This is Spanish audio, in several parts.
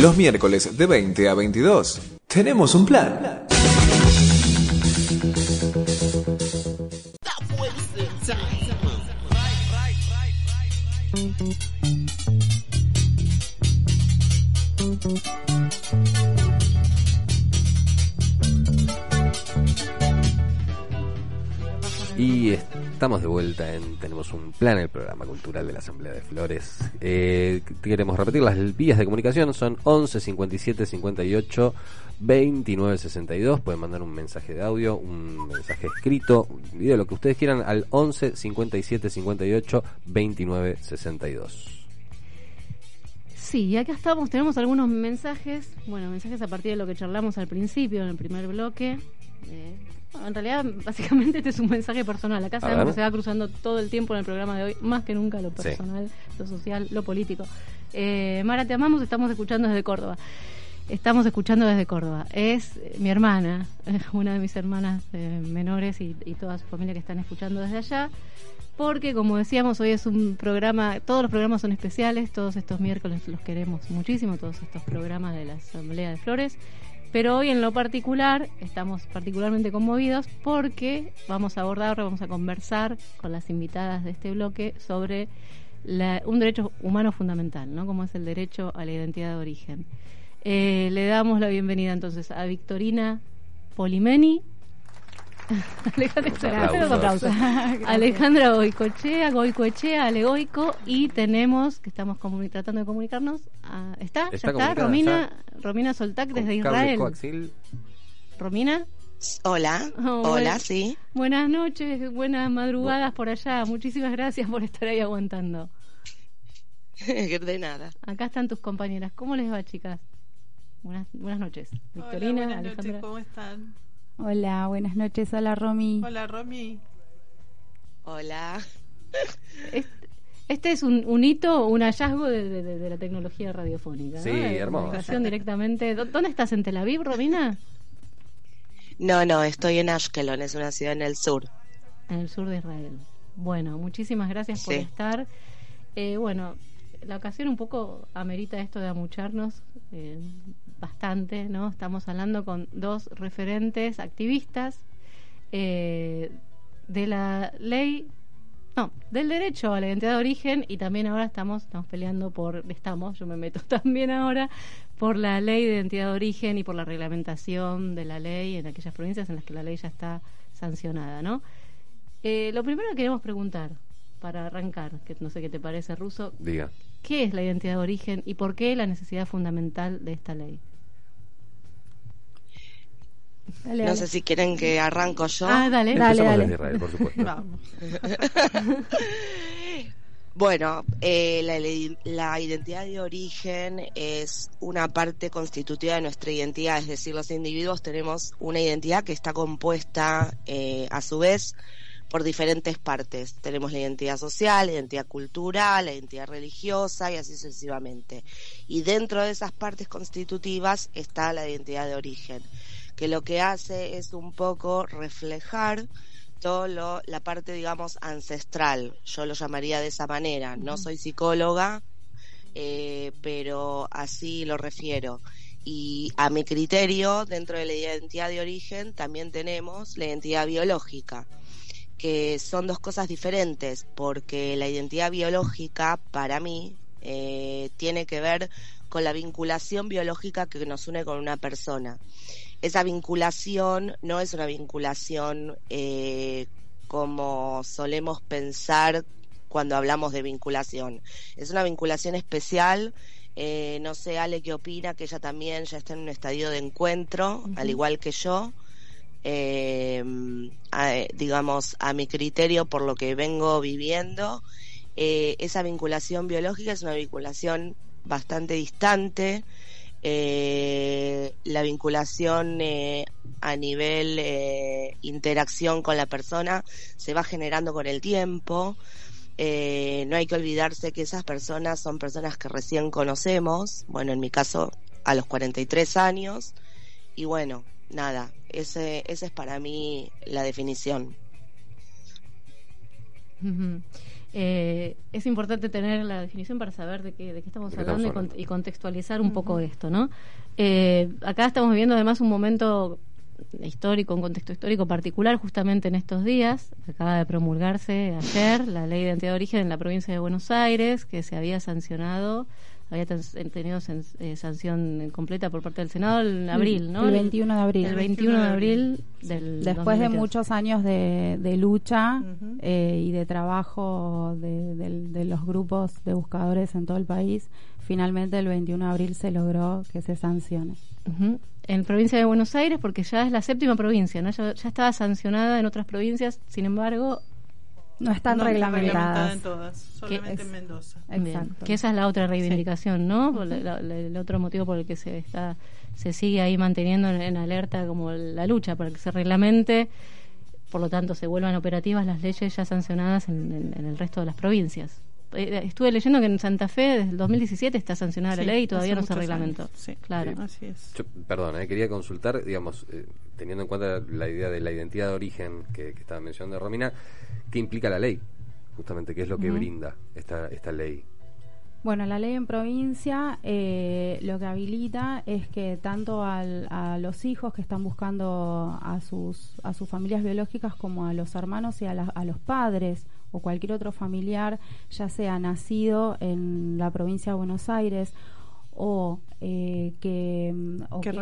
Los miércoles de 20 a 22. Tenemos un plan. Estamos de vuelta en Tenemos un plan, el programa cultural de la Asamblea de Flores. Eh, queremos repetir, las vías de comunicación son 11 57 58 29 62. Pueden mandar un mensaje de audio, un mensaje escrito, un video, lo que ustedes quieran al 11 57 58 29 62. Sí, acá estamos, tenemos algunos mensajes, bueno, mensajes a partir de lo que charlamos al principio, en el primer bloque. Eh, en realidad, básicamente este es un mensaje personal. Acá sabemos que se va cruzando todo el tiempo en el programa de hoy, más que nunca lo personal, lo social, lo político. Eh, Mara, te amamos, estamos escuchando desde Córdoba. Estamos escuchando desde Córdoba. Es mi hermana, una de mis hermanas eh, menores y, y toda su familia que están escuchando desde allá. Porque, como decíamos, hoy es un programa, todos los programas son especiales, todos estos miércoles los queremos muchísimo, todos estos programas de la Asamblea de Flores. Pero hoy en lo particular estamos particularmente conmovidos porque vamos a abordar, vamos a conversar con las invitadas de este bloque sobre la- un derecho humano fundamental, ¿no? Como es el derecho a la identidad de origen. Eh, le damos la bienvenida entonces a Victorina Polimeni. Alejandra, Goicochea, Goicoechea, Alegoico y tenemos, que estamos comuni- tratando de comunicarnos, ah, ¿está? Está ¿Ya está? Romina, Romina Soltac Con desde Israel. coaxil. Romina. Hola, Oh, hola, bueno. sí. Buenas noches, buenas madrugadas por allá. Muchísimas gracias por estar ahí aguantando. De nada. Acá están tus compañeras. ¿Cómo les va, chicas? Buenas, buenas noches. Victorina, Hola, buenas Alejandra. noches, ¿cómo están? Hola, buenas noches. Hola, Romy. Hola, Romy. Hola. Este es un, un hito, un hallazgo de, de- de- de la tecnología radiofónica. ¿no? Sí, De hermoso. comunicación directamente. ¿Dó- ¿Dónde estás? ¿En Tel Aviv, Romina? No, no, estoy en Ashkelon, es una ciudad en el sur. En el sur de Israel. Bueno, muchísimas gracias por Sí. estar. Eh, bueno, la ocasión un poco amerita esto de amucharnos eh, bastante, ¿no? Estamos hablando con dos referentes activistas eh, de la ley, no, del derecho a la identidad de origen y también ahora estamos, estamos peleando por, estamos, yo me meto también ahora, por la ley de identidad de origen y por la reglamentación de la ley en aquellas provincias en las que la ley ya está sancionada, ¿no? Eh, lo primero que queremos preguntar, para arrancar, que no sé qué te parece, Ruso, Diga. ¿qué es la identidad de origen y por qué la necesidad fundamental de esta ley? Dale, No dale. sé si quieren que arranco yo. Ah, dale, dale, dale. desde Israel, por supuesto. Vamos. Bueno, eh, la, la identidad de origen es una parte constitutiva de nuestra identidad, es decir, los individuos tenemos una identidad que está compuesta eh, a su vez por diferentes partes. Tenemos la identidad social, la identidad cultural, la identidad religiosa y así sucesivamente. Y dentro de esas partes constitutivas está la identidad de origen, que lo que hace es un poco reflejar todo lo, la parte, digamos, ancestral. Yo lo llamaría de esa manera. No soy psicóloga, eh, pero así lo refiero. Y a mi criterio, dentro de la identidad de origen, también tenemos la identidad biológica, que son dos cosas diferentes, porque la identidad biológica, para mí, eh, tiene que ver con la vinculación biológica que nos une con una persona esa vinculación no es una vinculación eh, como solemos pensar cuando hablamos de vinculación. Es una vinculación especial. eh, no sé, Ale, qué opina, que ella también ya está en un estadio de encuentro, al igual que yo. Eh, a- digamos, a mi criterio, por lo que vengo viviendo, eh, esa vinculación biológica es una vinculación bastante distante, eh, la vinculación eh, a nivel eh, interacción con la persona se va generando con el tiempo. Eh, no hay que olvidarse que esas personas son personas que recién conocemos, bueno, en mi caso a los 43 años, y bueno, nada, ese, ese es para mí la definición. Eh, es importante tener la definición para saber de qué, de qué estamos hablando, Y, contextualizar un poco esto, ¿no? Eh, acá estamos viviendo además un momento histórico, un contexto histórico particular justamente en estos días. Acaba de promulgarse ayer la ley de identidad de origen en la provincia de Buenos Aires, que se había sancionado había tenido eh, sanción completa por parte del Senado en abril, ¿no? El 21 de abril. El 21 de abril del Después de muchos años de, lucha eh, y de trabajo de, los grupos de buscadores en todo el país, finalmente el 21 de abril se logró que se sancione. En provincia de Buenos Aires, porque ya es la séptima provincia, ¿no? ya, ya estaba sancionada en otras provincias, sin embargo, no están reglamentadas. en todas, solamente en Mendoza. Exacto. Que esa es la otra reivindicación, ¿no? el otro motivo por el que se está se sigue ahí manteniendo en, alerta como la lucha para que se reglamente, por lo tanto se vuelvan operativas las leyes ya sancionadas en, el resto de las provincias. Eh, estuve leyendo que en Santa Fe desde el 2017 está sancionada la ley y todavía no se reglamentó. Sí, claro. así es. perdón, eh, quería consultar, digamos, eh, teniendo en cuenta la idea de la identidad de origen que, que estaba mencionando Romina, ¿Qué implica la ley? Justamente, ¿qué es lo que brinda esta, esta ley? Bueno, la ley en provincia eh, lo que habilita es que tanto a los hijos que están buscando a sus, a sus familias biológicas como a los hermanos y a, a los padres o cualquier otro familiar, ya sea nacido en la provincia de Buenos Aires o eh, que, que,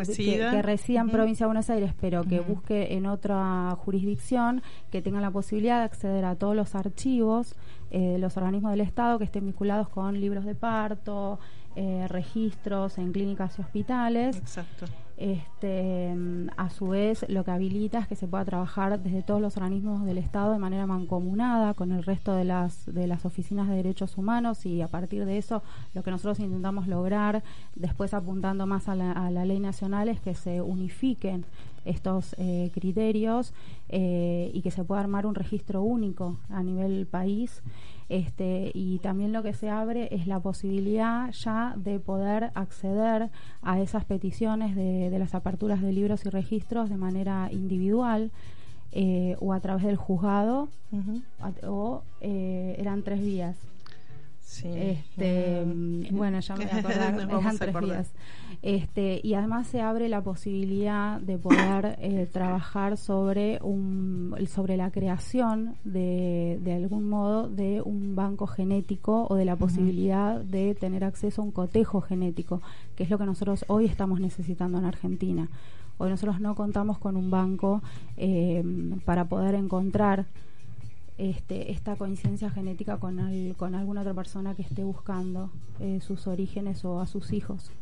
resida. en provincia de Buenos Aires, pero que busque en otra jurisdicción, que tenga la posibilidad de acceder a todos los archivos eh, de los organismos del Estado que estén vinculados con libros de parto, eh, registros en clínicas y hospitales. Exacto. Este, a su vez, lo que habilita es que se pueda trabajar desde todos los organismos del Estado de manera mancomunada con el resto de las, de las oficinas de derechos humanos y a partir de eso lo que nosotros intentamos lograr, después apuntando más a la, ley nacional, es que se unifiquen estos eh, criterios eh, y que se pueda armar un registro único a nivel país. Este, y también lo que se abre es la posibilidad ya de poder acceder a esas peticiones de, las aperturas de libros y registros de manera individual eh, o a través del juzgado o eran tres vías este, mm, bueno, ya me voy a acordar, tres días. Este, y además se abre la posibilidad de poder eh, trabajar sobre un, sobre la creación de, de algún modo de un banco genético o de la posibilidad de tener acceso a un cotejo genético, que es lo que nosotros hoy estamos necesitando en Argentina. Hoy nosotros no contamos con un banco eh, para poder encontrar este, esta coincidencia genética con, con alguna otra persona que esté buscando eh, sus orígenes o a sus hijos.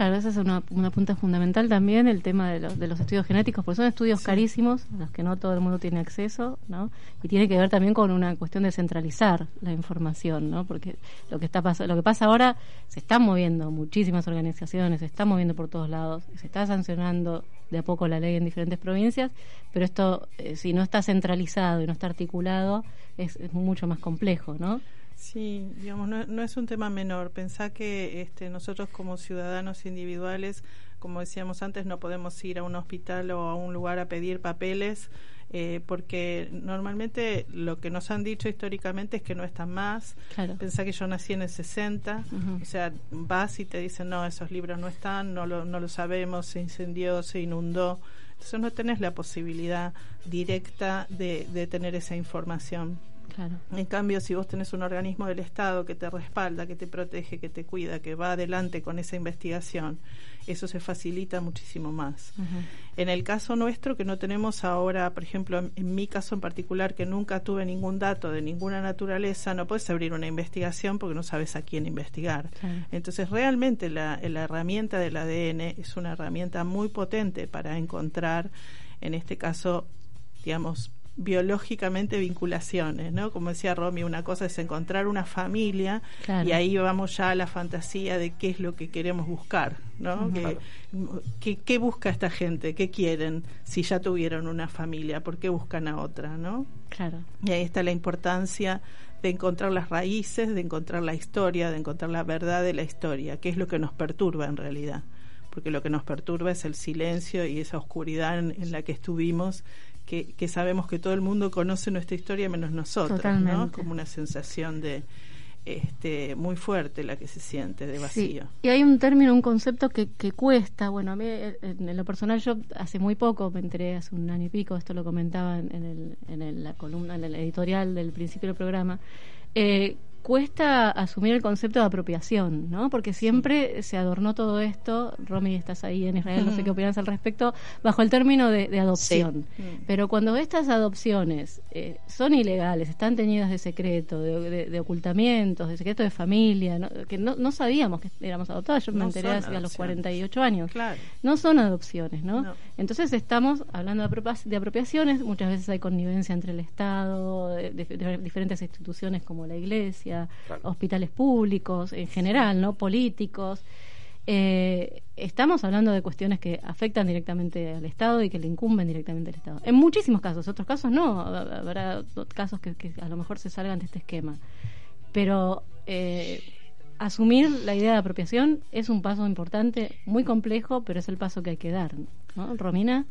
Claro, esa es una, punta fundamental también, el tema de, los, de los estudios genéticos, porque son estudios carísimos, a los que no todo el mundo tiene acceso, ¿no? Y tiene que ver también con una cuestión de centralizar la información, ¿no? Porque lo que está lo que pasa ahora, se están moviendo muchísimas organizaciones, se está moviendo por todos lados, se está sancionando de a poco la ley en diferentes provincias, pero esto, eh, si no está centralizado y no está articulado, es, es mucho más complejo, ¿no? Sí, digamos, no, es un tema menor. Pensá que este, nosotros como ciudadanos individuales, como decíamos antes, no podemos ir a un hospital o a un lugar a pedir papeles, eh, porque normalmente lo que nos han dicho históricamente es que no están más. Pensá que yo nací en el 60, o sea, vas y te dicen, no, esos libros no están, no lo, no lo sabemos, se incendió, se inundó. Entonces no tenés la posibilidad directa de, de tener esa información. En cambio, si vos tenés un organismo del Estado que te respalda, que te protege, que te cuida, que va adelante con esa investigación, eso se facilita muchísimo más. En el caso nuestro, que no tenemos ahora, por ejemplo, en, mi caso en particular, que nunca tuve ningún dato de ninguna naturaleza, no puedes abrir una investigación porque no sabes a quién investigar. Entonces, realmente la, la herramienta del ADN es una herramienta muy potente para encontrar, en este caso, digamos, biológicamente vinculaciones, ¿no? Como decía Romy, una cosa es encontrar una familia y ahí vamos ya a la fantasía de qué es lo que queremos buscar, ¿no? ¿Qué, busca esta gente? ¿Qué quieren si ya tuvieron una familia? ¿Por qué buscan a otra, no? Claro. Y ahí está la importancia de encontrar las raíces, de encontrar la historia, de encontrar la verdad de la historia, que es lo que nos perturba en realidad porque lo que nos perturba es el silencio y esa oscuridad en la que estuvimos que, sabemos que todo el mundo conoce nuestra historia menos nosotros, ¿no? Como una sensación de este, muy fuerte la que se siente de vacío. Y hay un término, un concepto que, que cuesta, bueno, a mí en, lo personal yo hace muy poco, me enteré hace un año y pico, esto lo comentaba en, el, en la columna, en el editorial del principio del programa, eh, cuesta asumir el concepto de apropiación, ¿no? Porque siempre se adornó todo esto, Romy, estás ahí en Israel, no sé qué opinas al respecto, bajo el término de, adopción. Mm. Pero cuando estas adopciones eh, son ilegales, están teñidas de secreto, de, ocultamientos, de secreto de familia, que no, sabíamos que éramos adoptadas, yo me enteré a los 48 años. No son adopciones, ¿no? Entonces estamos hablando de, apropiaciones, muchas veces hay connivencia entre el Estado, diferentes instituciones como la Iglesia, hospitales públicos en general, ¿no? Políticos. Eh, estamos hablando de cuestiones que afectan directamente al Estado y que le incumben directamente al Estado. En muchísimos casos, otros casos no, habrá casos que, a lo mejor se salgan de este esquema. Pero eh, asumir la idea de apropiación es un paso importante, muy complejo, pero es el paso que hay que dar. ¿no? Romina.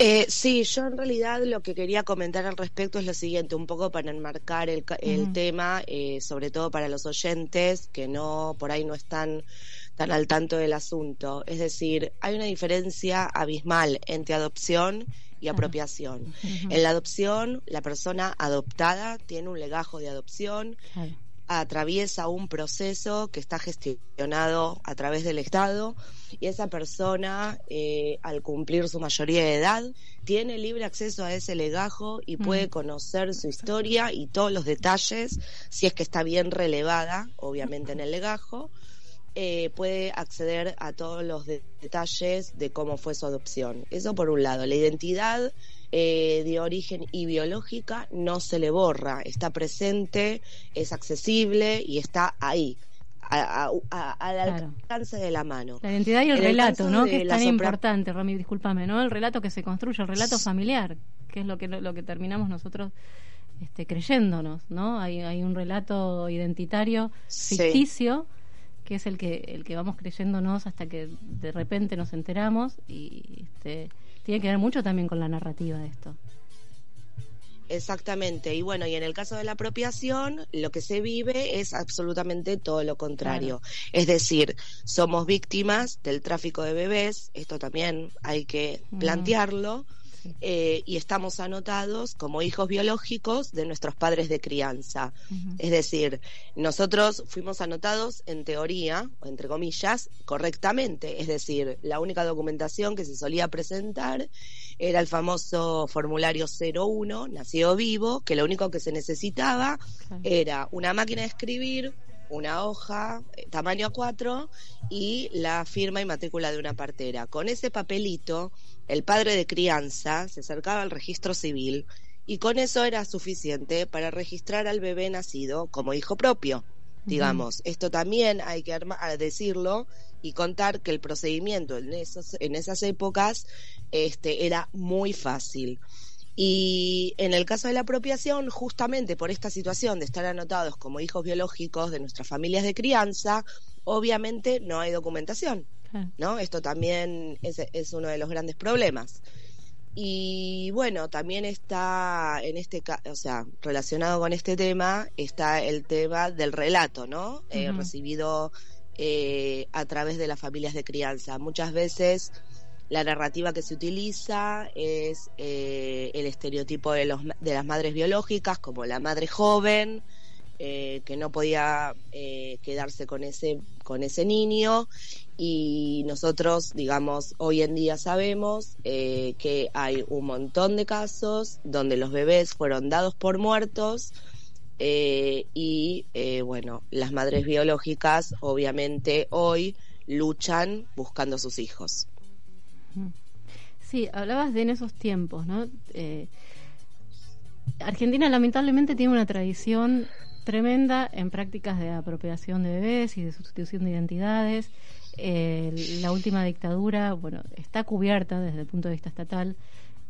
Eh, sí, yo en realidad lo que quería comentar al respecto es lo siguiente, un poco para enmarcar el, tema, eh, sobre todo para los oyentes que no por ahí no están tan al tanto del asunto. Es decir, hay una diferencia abismal entre adopción y apropiación. En la adopción, la persona adoptada tiene un legajo de adopción, atraviesa un proceso que está gestionado a través del Estado y esa persona, eh, al cumplir su mayoría de edad, tiene libre acceso a ese legajo y puede mm. conocer su historia y todos los detalles, si es que está bien relevada, obviamente, en el legajo. Eh, puede acceder a todos los detalles de cómo fue su adopción. Eso por un lado. La identidad eh, de origen y biológica no se le borra, está presente, es accesible y está ahí. al alcance de la mano. La identidad y el relato, ¿no? Que es tan importante, Romy, discúlpame, ¿no? El relato que se construye, el relato familiar, que es lo que lo que terminamos nosotros este, creyéndonos, ¿no? Hay, hay un relato identitario ficticio que es el que el que vamos creyéndonos hasta que de repente nos enteramos y este tiene que ver mucho también con la narrativa de esto. Exactamente, y bueno, y en el caso de la apropiación, lo que se vive es absolutamente todo lo contrario. Es decir, somos víctimas del tráfico de bebés, esto también hay que plantearlo, eh, y estamos anotados como hijos biológicos de nuestros padres de crianza. Es decir, nosotros fuimos anotados en teoría, o entre comillas, correctamente. Es decir, la única documentación que se solía presentar era el famoso formulario 01, nacido vivo, que lo único que se necesitaba era una máquina de escribir, una hoja eh, tamaño A4 y la firma y matrícula de una partera. Con ese papelito el padre de crianza se acercaba al registro civil y con eso era suficiente para registrar al bebé nacido como hijo propio. Digamos, esto también hay que decirlo y contar que el procedimiento en, esos, en esas épocas este, era muy fácil. Y en el caso de la apropiación, justamente por esta situación de estar anotados como hijos biológicos de nuestras familias de crianza, obviamente no hay documentación. ¿no? Esto también es, uno de los grandes problemas. Y bueno, también está en este o sea, relacionado con este tema, está el tema del relato, ¿no? Eh, recibido eh, a través de las familias de crianza. Muchas veces la narrativa que se utiliza es eh, el estereotipo de, los, de las madres biológicas, como la madre joven, que no podía quedarse con ese, con ese niño y nosotros, digamos, hoy en día sabemos eh, que hay un montón de casos donde los bebés fueron dados por muertos eh, y, eh, bueno, las madres biológicas obviamente hoy luchan buscando a sus hijos. Sí, hablabas de en esos tiempos, ¿no? Argentina lamentablemente tiene una tradición tremenda en prácticas de apropiación de bebés y de sustitución de identidades eh, la última dictadura, bueno, está cubierta desde el punto de vista estatal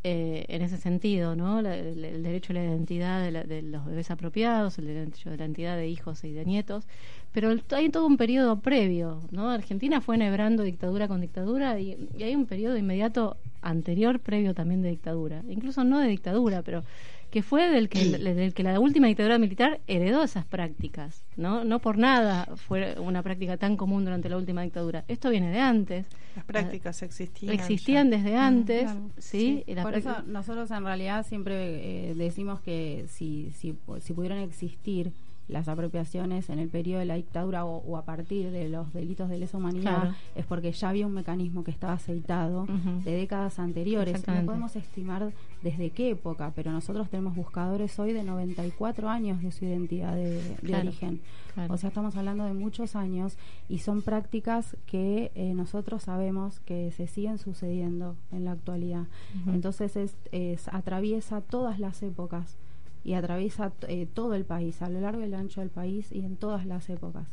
eh, en ese sentido, ¿no? el, derecho a la identidad de, los bebés apropiados, el derecho de la identidad de hijos y de nietos, pero hay todo un periodo previo, ¿no? Argentina fue enhebrando dictadura con dictadura y, hay un periodo inmediato anterior, previo también de dictadura, incluso no de dictadura, pero que fue del que, del que la última dictadura militar heredó esas prácticas, ¿no? No por nada fue una práctica tan común durante la última dictadura. Esto viene de antes. Las prácticas existían. Existían desde antes, ¿sí? por eso nosotros en realidad siempre eh, decimos que si, si, si pudieran existir las apropiaciones en el periodo de la dictadura o, a partir de los delitos de lesa humanidad es porque ya había un mecanismo que estaba aceitado de décadas anteriores. No podemos estimar desde qué época, pero nosotros tenemos buscadores hoy de 94 años de su identidad de, origen. O sea, estamos hablando de muchos años y son prácticas que eh, nosotros sabemos que se siguen sucediendo en la actualidad. Entonces es, es, atraviesa todas las épocas y atraviesa eh, todo el país, a lo largo y el ancho del país y en todas las épocas,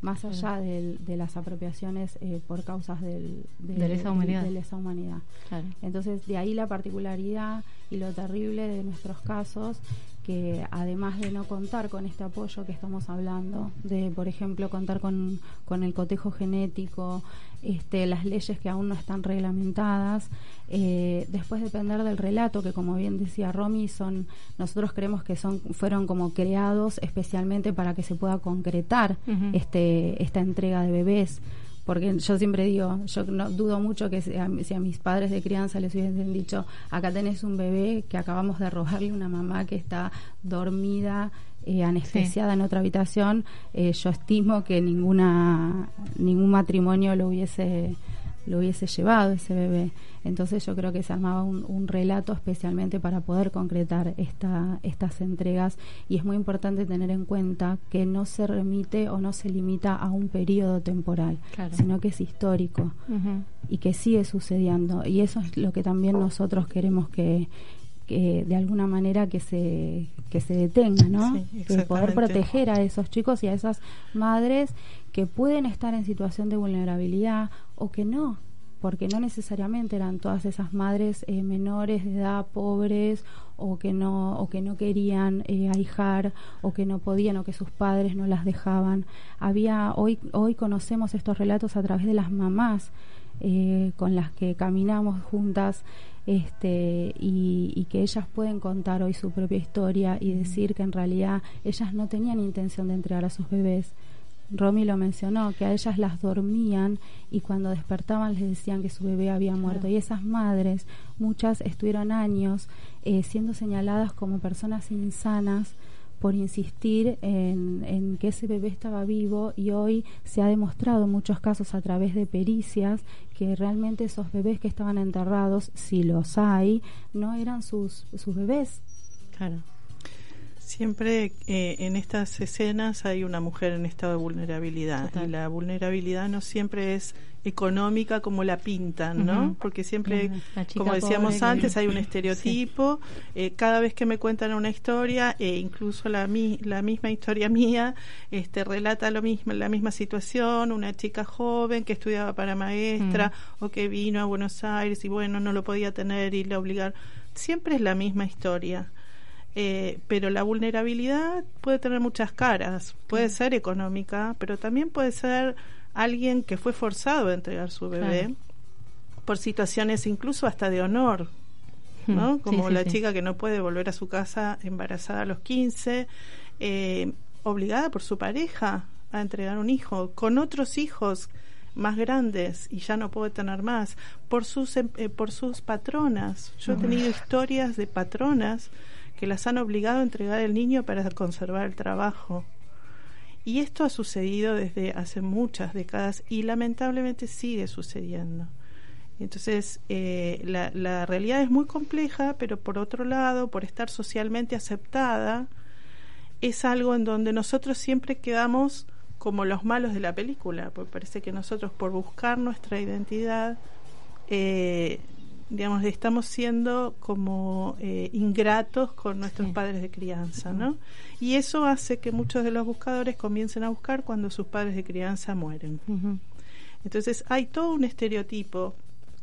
más allá de las apropiaciones eh, por causas del, de, lesa humanidad. humanidad. Entonces, de ahí la particularidad y lo terrible de nuestros casos que además de no contar con este apoyo que estamos hablando, de por ejemplo contar con, con el cotejo genético, este, las leyes que aún no están reglamentadas, eh, después depender del relato, que como bien decía Romy, son, nosotros creemos que son, fueron como creados especialmente para que se pueda concretar este, esta entrega de bebés porque yo siempre digo, yo no dudo mucho que si a, mis padres de crianza les hubiesen dicho, acá tenés un bebé que acabamos de robarle una mamá que está dormida, eh, anestesiada en otra habitación, eh, yo estimo que ninguna ningún matrimonio lo hubiese lo hubiese llevado ese bebé. Entonces yo creo que se armaba un, relato especialmente para poder concretar esta, estas entregas y es muy importante tener en cuenta que no se remite o no se limita a un periodo temporal, sino que es histórico y que sigue sucediendo. Y eso es lo que también nosotros queremos que, de alguna manera que se que se detenga, ¿no? de poder proteger a esos chicos y a esas madres que pueden estar en situación de vulnerabilidad o que no, porque no necesariamente eran todas esas madres eh, menores de edad, pobres o que no o que no querían eh, ahijar o que no podían o que sus padres no las dejaban. Había hoy hoy conocemos estos relatos a través de las mamás eh, con las que caminamos juntas este, y, y, que ellas pueden contar hoy su propia historia y decir que en realidad ellas no tenían intención de entregar a sus bebés, Romy lo mencionó, que a ellas las dormían y cuando despertaban les decían que su bebé había muerto. Y esas madres, muchas estuvieron años eh, siendo señaladas como personas insanas por insistir en, en, que ese bebé estaba vivo y hoy se ha demostrado en muchos casos a través de pericias que realmente esos bebés que estaban enterrados, si los hay, no eran sus, sus bebés. Claro. Siempre eh, en estas escenas hay una mujer en estado de vulnerabilidad y la vulnerabilidad no siempre es económica como la pintan, ¿no? Porque siempre, como decíamos antes, hay un estereotipo. Eh, cada vez que me cuentan una historia, e incluso la, la misma historia mía, este, relata lo mismo, la misma situación, una chica joven que estudiaba para maestra o que vino a Buenos Aires y bueno, no lo podía tener y le obligaron. Siempre es la misma historia. Eh, pero la vulnerabilidad puede tener muchas caras. Puede ser económica, pero también puede ser alguien que fue forzado a entregar su bebé por situaciones incluso hasta de honor, ¿no? Como la chica que no puede volver a su casa embarazada a los 15, eh, obligada por su pareja a entregar un hijo, con otros hijos más grandes y ya no puede tener más, por sus, eh, por sus patronas. Yo he tenido historias de patronas que las han obligado a entregar el niño para conservar el trabajo. Y esto ha sucedido desde hace muchas décadas y lamentablemente sigue sucediendo. Entonces, eh, la, la, realidad es muy compleja, pero por otro lado, por estar socialmente aceptada, es algo en donde nosotros siempre quedamos como los malos de la película, porque parece que nosotros por buscar nuestra identidad eh, digamos, estamos siendo como eh, ingratos con nuestros padres de crianza, ¿no? Y eso hace que muchos de los buscadores comiencen a buscar cuando sus padres de crianza mueren. Entonces hay todo un estereotipo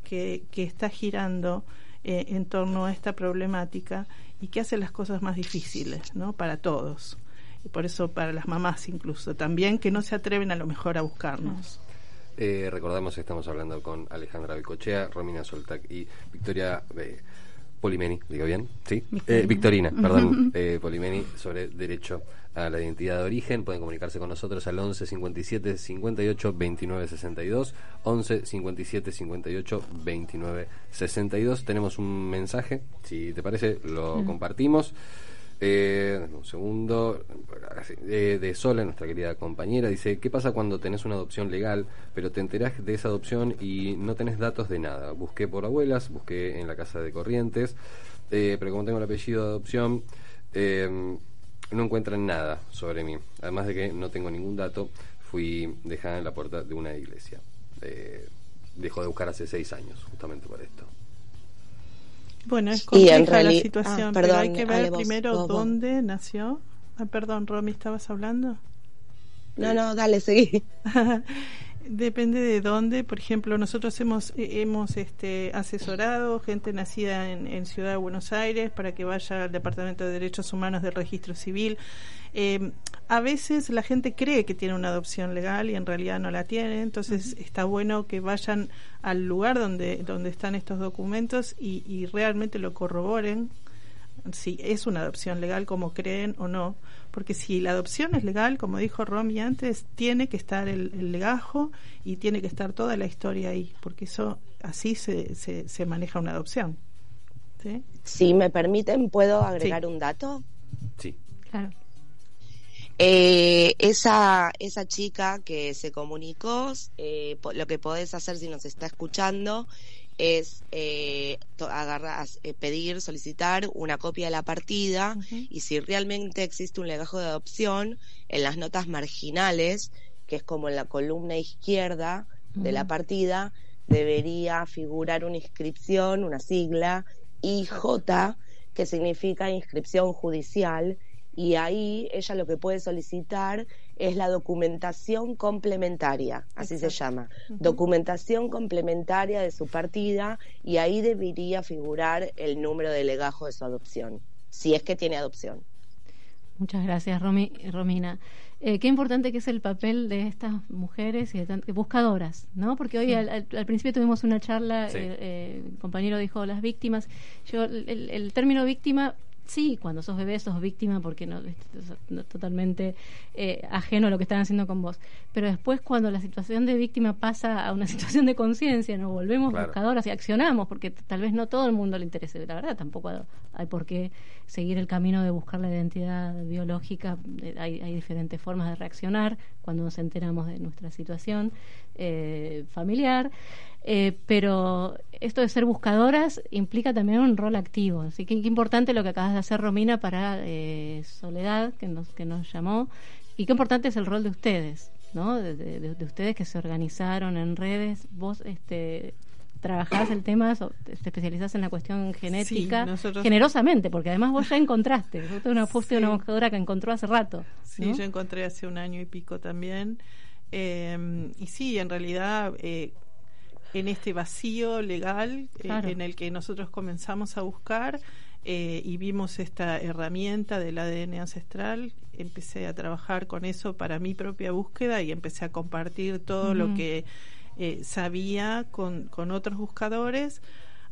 que, que está girando eh, en torno a esta problemática y que hace las cosas más difíciles, ¿no? Para todos. Y por eso para las mamás incluso también, que no se atreven a lo mejor a buscarnos. Eh, recordamos que estamos hablando con Alejandra Bicochea, Romina Soltac y Victoria eh, Polimeni, digo bien, ¿sí? Eh, Victorina, perdón, eh, Polimeni, sobre derecho a la identidad de origen. Pueden comunicarse con nosotros al 11 57 58 29 62. 11 57 58 29 62. Tenemos un mensaje, si te parece, lo compartimos. Eh, un segundo, de Sola, nuestra querida compañera, dice, ¿qué pasa cuando tenés una adopción legal, pero te enterás de esa adopción y no tenés datos de nada? Busqué por abuelas, busqué en la casa de Corrientes, eh, pero como tengo el apellido de adopción, eh, no encuentran nada sobre mí. Además de que no tengo ningún dato, fui dejada en la puerta de una iglesia. Eh, dejó de buscar hace seis años, justamente por esto. Bueno, es compleja la reali- situación, ah, pero hay que ver vos- primero vos- vos. dónde nació. Ah, perdón, Romy, ¿estabas hablando? No, no, dale, seguí. Depende de dónde. Por ejemplo, nosotros hemos eh, hemos este, asesorado gente nacida en, en Ciudad de Buenos Aires para que vaya al Departamento de Derechos Humanos del Registro Civil. Eh, a veces la gente cree que tiene una adopción legal y en realidad no la tiene. Entonces está bueno que vayan al lugar donde donde están estos documentos y, y realmente lo corroboren si es una adopción legal como creen o no, porque si la adopción es legal, como dijo Romy antes, tiene que estar el, el legajo y tiene que estar toda la historia ahí, porque eso así se, se, se maneja una adopción. ¿sí? Si me permiten, ¿puedo agregar Sí. un dato? Sí. Claro. Eh, esa, esa chica que se comunicó, eh, lo que podés hacer si nos está escuchando es eh, agarrar, eh, pedir, solicitar una copia de la partida y si realmente existe un legajo de adopción, en las notas marginales, que es como en la columna izquierda de la partida, debería figurar una inscripción, una sigla, IJ, que significa inscripción judicial, y ahí ella lo que puede solicitar es la documentación complementaria, así se llama, documentación complementaria de su partida, y ahí debería figurar el número de legajo de su adopción, si es que tiene adopción. Muchas gracias, Romy, Romina. Eh, qué importante que es el papel de estas mujeres y de tan- buscadoras, ¿no? Porque hoy al, al- al principio tuvimos una charla, Sí. eh, eh, el compañero dijo las víctimas. Yo el, el término víctima sí, cuando sos bebé sos víctima porque no, es no- totalmente eh, ajeno a lo que están haciendo con vos. Pero después cuando la situación de víctima pasa a una situación de conciencia, nos volvemos Claro. buscadoras y accionamos, porque tal vez no todo el mundo le interese. La verdad, tampoco hay por qué seguir el camino de buscar la identidad biológica. Eh, Hay, hay diferentes formas de reaccionar cuando nos enteramos de nuestra situación eh, familiar. Eh, pero esto de ser buscadoras implica también un rol activo. Así que qué importante lo que acabas de hacer, Romina, para eh, Soledad, que nos, que nos llamó. Y qué importante es el rol de ustedes, ¿no? De, de- de- de ustedes que se organizaron en redes. Vos este, trabajás el tema, te especializás en la cuestión genética nosotros- generosamente, porque además vos ya encontraste. Vos una, fuiste Sí. una buscadora que encontró hace rato. Sí, ¿no? yo encontré hace un año y pico también. Eh, y sí, en realidad, eh, en este vacío legal eh, Claro. en el que nosotros comenzamos a buscar eh, y vimos esta herramienta del ADN ancestral, empecé a trabajar con eso para mi propia búsqueda y empecé a compartir todo lo que eh, sabía con, con otros buscadores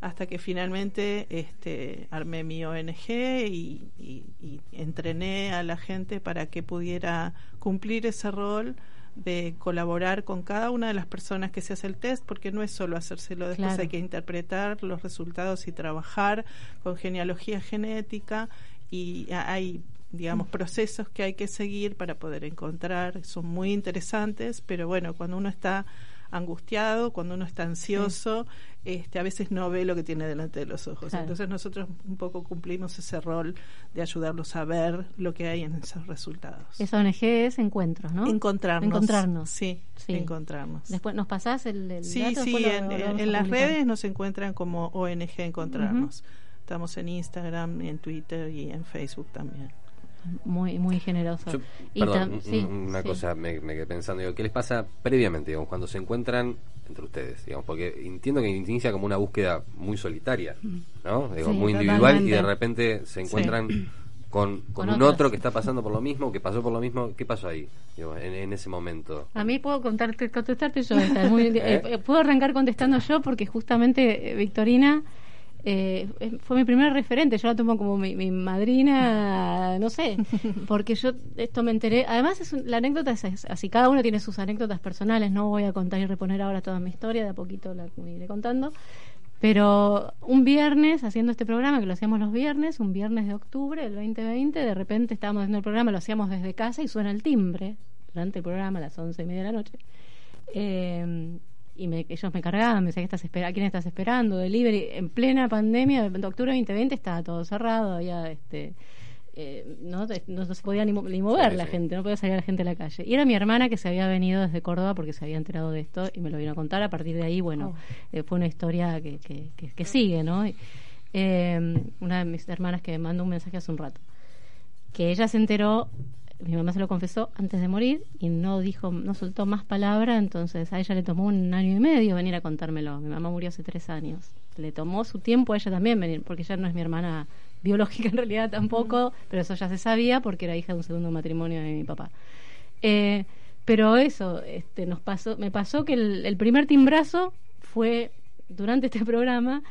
hasta que finalmente este, armé mi ONG y, y- y entrené a la gente para que pudiera cumplir ese rol de colaborar con cada una de las personas que se hace el test, porque no es solo hacérselo, después Claro. hay que interpretar los resultados y trabajar con genealogía genética y hay digamos procesos que hay que seguir para poder encontrar, son muy interesantes, pero bueno, cuando uno está angustiado, cuando uno está ansioso, este, a veces no ve lo que tiene delante de los ojos. Claro. Entonces nosotros un poco cumplimos ese rol de ayudarlos a ver lo que hay en esos resultados. Esa ONG es Encuentros, ¿no? Encontrarnos. Encontrarnos. Sí, Sí. encontrarnos. Después nos pasás el, el Sí, dato, sí, lo- en, lo las redes nos encuentran como ONG Encontrarnos. Estamos en Instagram, en Twitter y en Facebook también. Muy, muy generoso. Yo, Y perdón, sí, una sí. cosa me, me quedé pensando, digo, ¿qué les pasa previamente, digamos, cuando se encuentran entre ustedes, digamos, porque entiendo que inicia como una búsqueda muy solitaria, ¿no? Digo, Sí, muy individual y de repente se encuentran con, Con un otro que está pasando por lo mismo, que pasó por lo mismo. ¿Qué pasó ahí, digo, en, en ese momento? A mí puedo contarte, contestarte yo. esta, es muy- ¿Eh? eh, puedo arrancar contestando yo porque justamente eh, Victorina eh, eh, fue mi primer referente. Yo la tomo como mi, mi madrina, no sé, porque yo esto me enteré. Además, es un- la anécdota es es así. Cada uno tiene sus anécdotas personales. No voy a contar y reponer ahora toda mi historia. De a poquito la iré contando. Pero un viernes, haciendo este programa, que lo hacíamos los viernes, un viernes de octubre del 2020, de repente estábamos haciendo el programa, lo hacíamos desde casa y suena el timbre durante el programa a las once y media de la noche. Eh, y me- ellos me cargaban, me decían, ¿qué estás espera ¿a quién estás esperando? Delivery. En plena pandemia, en octubre de 2020 estaba todo cerrado, había este eh, no, no, no se podía ni, ni mover Sí, la sí. gente, no podía salir la gente a la calle. Y era mi hermana que se había venido desde Córdoba porque se había enterado de esto y me lo vino a contar. A partir de ahí, bueno, eh, fue una historia que, que, que- que sigue, ¿no? Y, eh, una de mis hermanas que me mandó un mensaje hace un rato, que ella se enteró, mi mamá se lo confesó antes de morir y no dijo, no soltó más palabra, entonces a ella le tomó un año y medio venir a contármelo. Mi mamá murió hace tres años. Le tomó su tiempo a ella también venir, porque ella no es mi hermana biológica en realidad tampoco, pero eso ya se sabía porque era hija de un segundo matrimonio de mi papá. Eh, pero eso, este, nos pasó, me pasó que el, el primer timbrazo fue durante este programa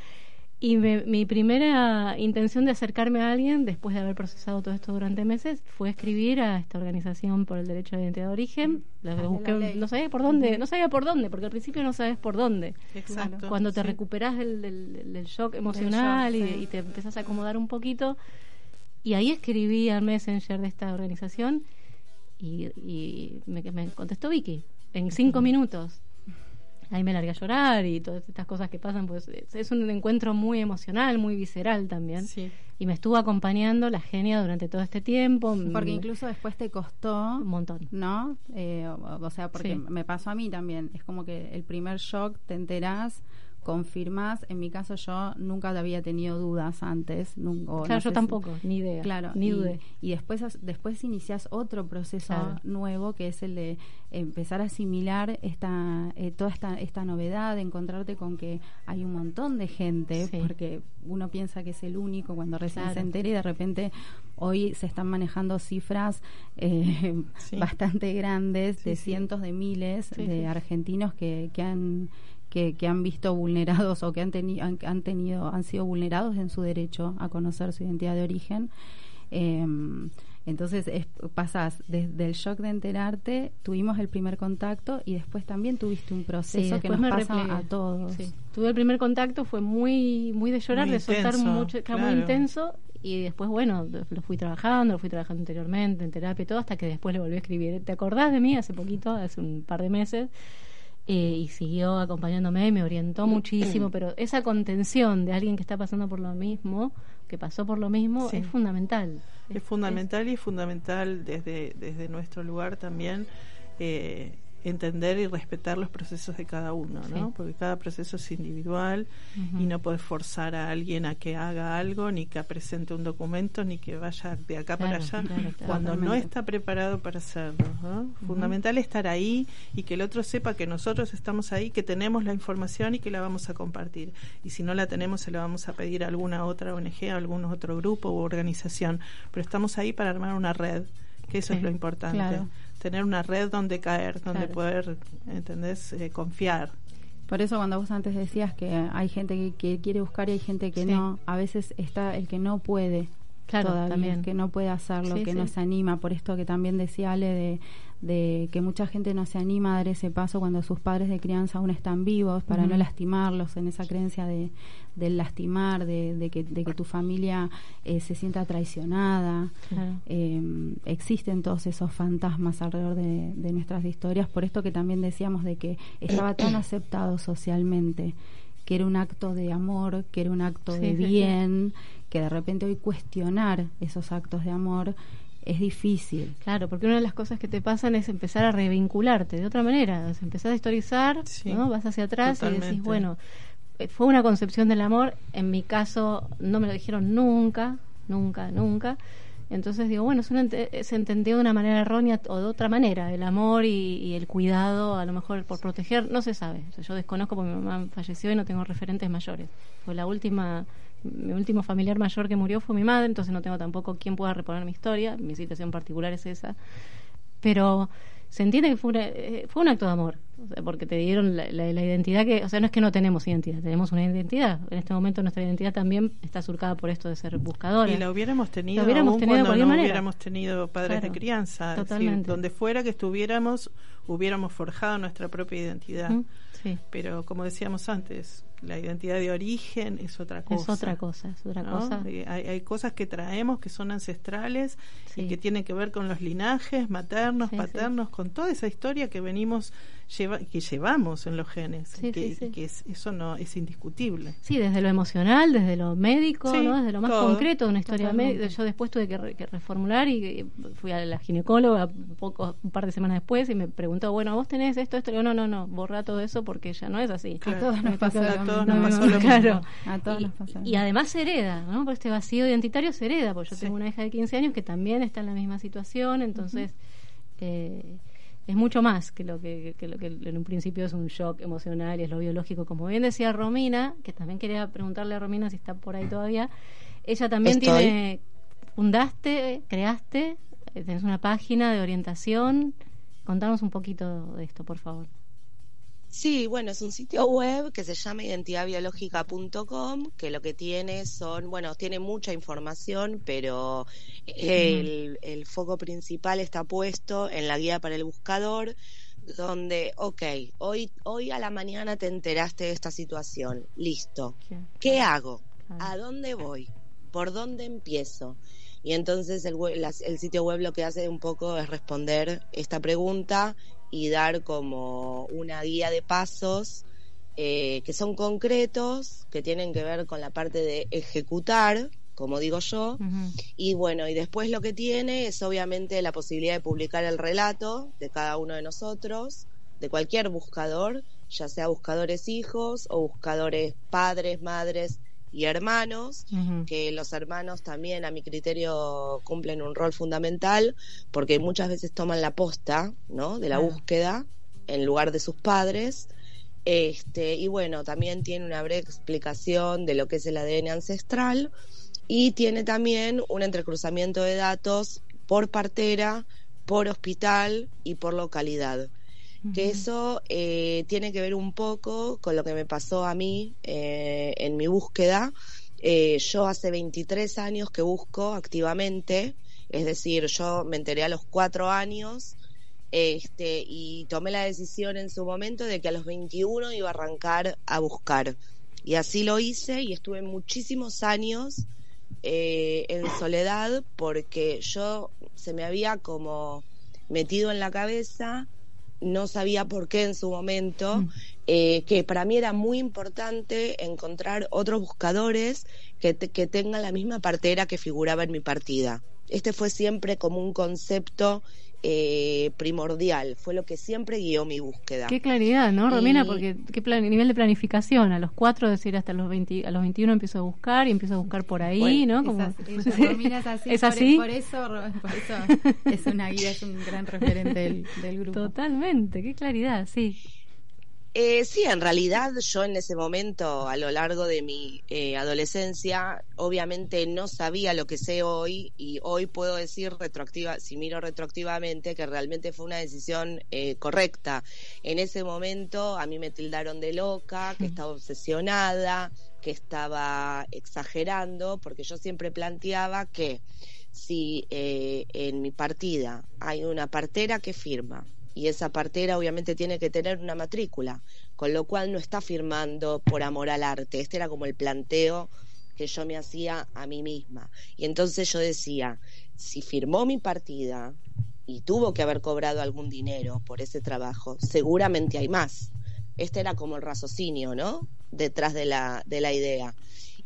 y me- mi primera intención de acercarme a alguien, después de haber procesado todo esto durante meses, fue escribir a esta organización por el derecho a la identidad de origen. Busqué, la no sabía por dónde, no sabía por dónde, porque al principio no sabes por dónde. Exacto. Cuando te sí. recuperas del, del- del shock emocional shock, y, sí. y te empezás a acomodar un poquito. Y ahí escribí al Messenger de esta organización y, y me, me contestó Vicky en cinco minutos. Ahí me largué a llorar y todas estas cosas que pasan, pues es, un encuentro muy emocional, muy visceral también. Sí. Y me estuvo acompañando la genia durante todo este tiempo. Porque Mm, incluso después te costó un montón. ¿no? Eh, o, o sea, porque Sí. me pasó a mí también. Es como que el primer shock te enterás, confirmás. En mi caso, yo nunca había tenido dudas antes. nun- o Claro, no yo si- tampoco, ni idea. Claro, ni y, dudé. y después, después inicias otro proceso Claro. nuevo que es el de empezar a asimilar esta, eh, toda esta, esta novedad, de encontrarte con que hay un montón de gente, Sí. porque uno piensa que es el único cuando recién Claro. se entera y de repente hoy se están manejando cifras eh, Sí. bastante grandes de Sí, cientos de miles de argentinos que, que han que, que han visto vulnerados o que han, teni- han, han tenido han sido vulnerados en su derecho a conocer su identidad de origen Eh, entonces es, pasás desde el shock de enterarte tuvimos el primer contacto y después también tuviste un Sí, proceso que nos pasa replegué. a todos Sí. Tuve el primer contacto, fue muy muy de llorar, Muy de soltar mucho, claro, muy intenso. Y después, bueno, lo fui trabajando, lo fui trabajando anteriormente, en terapia y todo, hasta que después le volví a escribir. ¿Te acordás de mí hace poquito, hace un par de meses? Eh, y siguió acompañándome, me orientó muchísimo, pero esa contención de alguien que está pasando por lo mismo, que pasó por lo mismo, Sí. es fundamental. Es fundamental y es fundamental desde, desde nuestro lugar también eh, entender y respetar los procesos de cada uno, ¿no? Sí. Porque cada proceso es individual y no puedes forzar a alguien a que haga algo, ni que presente un documento, ni que vaya de acá para allá, claro, claro. cuando no está preparado para hacerlo. ¿no? Fundamental estar ahí y que el otro sepa que nosotros estamos ahí, que tenemos la información y que la vamos a compartir. Y si no la tenemos, se la vamos a pedir a alguna otra ONG, a algún otro grupo u organización. Pero estamos ahí para armar una red, que eso Sí, es lo importante. Tener una red donde caer, donde Claro. poder, ¿entendés? Eh, confiar. Por eso cuando vos antes decías que hay gente que, que quiere buscar y hay gente que Sí. no, a veces está el que no puede Claro, todavía, también. que no puede hacerlo, Sí, que sí. no se anima, por esto que también decía Ale de, de que mucha gente no se anima a dar ese paso cuando sus padres de crianza aún están vivos para no lastimarlos en esa creencia de del lastimar, de, de que, de que tu familia eh, se sienta traicionada. Claro. Eh, existen todos esos fantasmas alrededor de, de nuestras historias, por esto que también decíamos de que estaba tan aceptado socialmente, que era un acto de amor, que era un acto Sí, de sí, sí. bien, que de repente hoy cuestionar esos actos de amor es difícil. Claro, porque una de las cosas que te pasan es empezar a revincularte de otra manera. O sea, empezás a historizar, Sí, ¿no? vas hacia atrás y decís, bueno, eh, fue una concepción del amor. En mi caso, no me lo dijeron nunca, nunca, nunca. Entonces digo, bueno, se entendió de una manera errónea o de otra manera. El amor y, y el cuidado, a lo mejor por proteger, no se sabe. O sea, yo desconozco porque mi mamá falleció y no tengo referentes mayores. Fue la última mi último familiar mayor que murió fue mi madre, entonces no tengo tampoco quien pueda reponer mi historia, mi situación particular es esa. Pero se entiende que fue, eh, fue un acto de amor, porque te dieron la, identidad que, o sea, no es que no tenemos identidad, tenemos una identidad. En este momento nuestra identidad también está surcada por esto de ser buscadores. Y la hubiéramos tenido, hubiéramos tenido cuando no hubiéramos tenido padres de crianza. donde fuera que estuviéramos, hubiéramos forjado nuestra propia identidad. sí. Pero como decíamos antes, la identidad de origen es otra cosa. Es otra cosa, es otra cosa. Hay, hay, cosas que traemos que son ancestrales y que tienen que ver con los linajes maternos, paternos, con toda esa historia que venimos lleva, que llevamos en los genes, que, eso no es indiscutible. Sí, desde lo emocional, desde lo médico, ¿no? desde lo más concreto de una historia médica. Yo después tuve que, reformular y fui a la ginecóloga un, poco, un par de semanas después y me preguntó, bueno, vos tenés esto, esto. no, no, no, borra todo eso porque ya no es así. a todos nos pasa A todos y, además se hereda, ¿no? Por este vacío identitario se hereda, porque yo tengo una hija de 15 años que también está en la misma situación, entonces... eh, es mucho más que lo que, lo que en un principio es un shock emocional y es lo biológico. Como bien decía Romina, que también quería preguntarle a Romina si está por ahí todavía, ella también tiene, fundaste, creaste, eh, tenés una página de orientación. Contanos un poquito de esto, por favor. Sí, bueno, es un sitio web que se llama identidadbiológica.com, que lo que tiene son, bueno, tiene mucha información, pero el, foco principal está puesto en la guía para el buscador, donde, ok, hoy, hoy a la mañana te enteraste de esta situación, listo, ¿qué hago? ¿A dónde voy? ¿Por dónde empiezo? Y entonces el, el sitio web lo que hace un poco es responder esta pregunta y dar como una guía de pasos eh, que son concretos, que tienen que ver con la parte de ejecutar, como digo yo, y bueno, y después lo que tiene es obviamente la posibilidad de publicar el relato de cada uno de nosotros, de cualquier buscador, ya sea buscadores hijos o buscadores padres, madres, y hermanos, que los hermanos también a mi criterio cumplen un rol fundamental porque muchas veces toman la posta, ¿no? de la búsqueda en lugar de sus padres. Este, y bueno, también tiene una breve explicación de lo que es el ADN ancestral y tiene también un entrecruzamiento de datos por partera, por hospital y por localidad que eso eh, tiene que ver un poco con lo que me pasó a mí eh, en mi búsqueda. Eh, yo hace 23 años que busco activamente, es decir, yo me enteré a los cuatro años este, y tomé la decisión en su momento de que a los 21 iba a arrancar a buscar. Y así lo hice y estuve muchísimos años en soledad porque yo se me había como metido en la cabeza no sabía por qué en su momento, mm. eh, que para mí era muy importante encontrar otros buscadores que, que tengan la misma partera que figuraba en mi partida. Este fue siempre como un concepto eh, primordial, fue lo que siempre guió mi búsqueda. Qué claridad, ¿no, Romina? Porque qué nivel de planificación, a los cuatro decir hasta los 20, a los 21 empiezo a buscar y empiezo a buscar por ahí, ¿no? Como... Es, así. Por, eso, es una guía, es un gran referente del, del grupo. Totalmente, qué claridad, sí. Eh, sí, en realidad yo en ese momento, a lo largo de mi eh, adolescencia, obviamente no sabía lo que sé hoy y hoy puedo decir retroactiva, si miro retroactivamente, que realmente fue una decisión eh, correcta. En ese momento a mí me tildaron de loca, que estaba obsesionada, que estaba exagerando, porque yo siempre planteaba que si en mi partida hay una partera que firma, y esa partera obviamente tiene que tener una matrícula, con lo cual no está firmando por amor al arte. Este era como el planteo que yo me hacía a mí misma. Y entonces yo decía, si firmó mi partida y tuvo que haber cobrado algún dinero por ese trabajo, seguramente hay más. Este era como el raciocinio, ¿no? Detrás de la, de la idea.